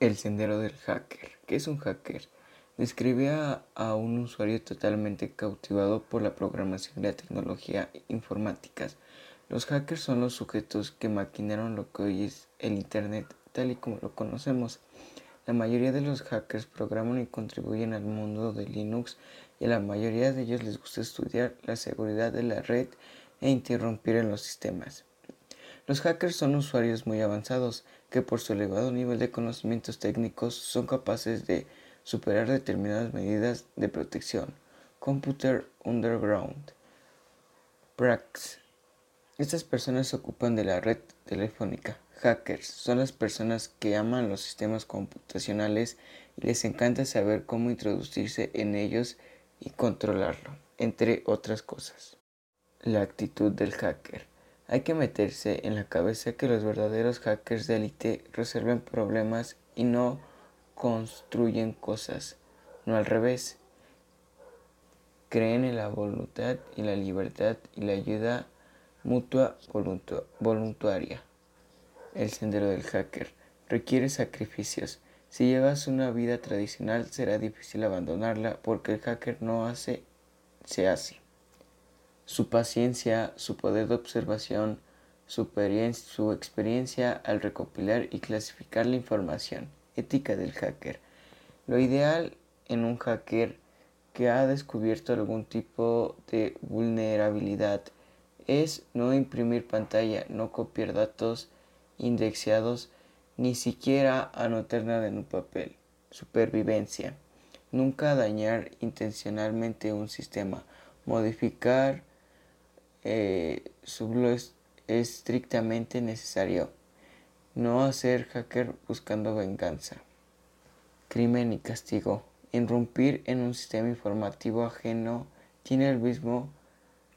El sendero del hacker. ¿Qué es un hacker? Describe a, un usuario totalmente cautivado por la programación y la tecnología informáticas. Los hackers son los sujetos que maquinaron lo que hoy es el Internet tal y como lo conocemos. La mayoría de los hackers programan y contribuyen al mundo de Linux y a la mayoría de ellos les gusta estudiar la seguridad de la red e interrumpir en los sistemas. Los hackers son usuarios muy avanzados que por su elevado nivel de conocimientos técnicos son capaces de superar determinadas medidas de protección. Computer Underground. Brax. Estas personas se ocupan de la red telefónica. Hackers son las personas que aman los sistemas computacionales y les encanta saber cómo introducirse en ellos y controlarlo, entre otras cosas. La actitud del hacker. Hay que meterse en la cabeza que los verdaderos hackers de élite resuelven problemas y no construyen cosas, no al revés. Creen en la voluntad y la libertad y la ayuda mutua voluntaria. El sendero del hacker requiere sacrificios. Si llevas una vida tradicional será difícil abandonarla porque el hacker no hace, se hace. Su paciencia, su poder de observación, su, experiencia al recopilar y clasificar la información. Ética del hacker. Lo ideal en un hacker que ha descubierto algún tipo de vulnerabilidad es no imprimir pantalla, no copiar datos indexados, ni siquiera anotar nada en un papel. Supervivencia. Nunca dañar intencionalmente un sistema. Modificar eh, es estrictamente necesario. No hacer hacker buscando venganza. Crimen y castigo. Irrumpir en un sistema informativo ajeno tiene el mismo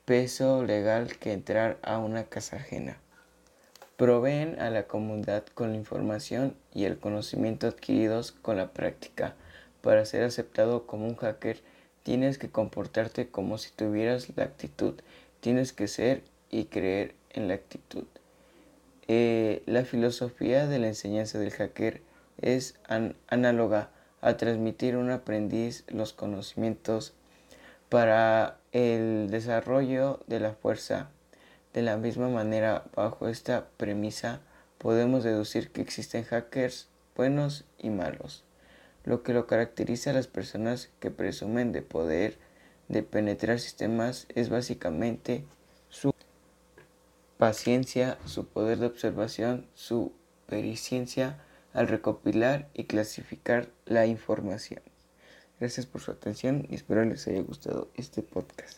peso legal que entrar a una casa ajena. Proveen a la comunidad con la información y el conocimiento adquiridos con la práctica. Para ser aceptado como un hacker, tienes que comportarte como si tuvieras la actitud Tienes que ser y creer en la actitud. Eh, la filosofía de la enseñanza del hacker es análoga a transmitir a un aprendiz los conocimientos para el desarrollo de la fuerza. De la misma manera, bajo esta premisa, podemos deducir que existen hackers buenos y malos. Lo que lo caracteriza a las personas que presumen de poder de penetrar sistemas es básicamente su paciencia, su poder de observación, su periciencia al recopilar y clasificar la información. Gracias por su atención y espero les haya gustado este podcast.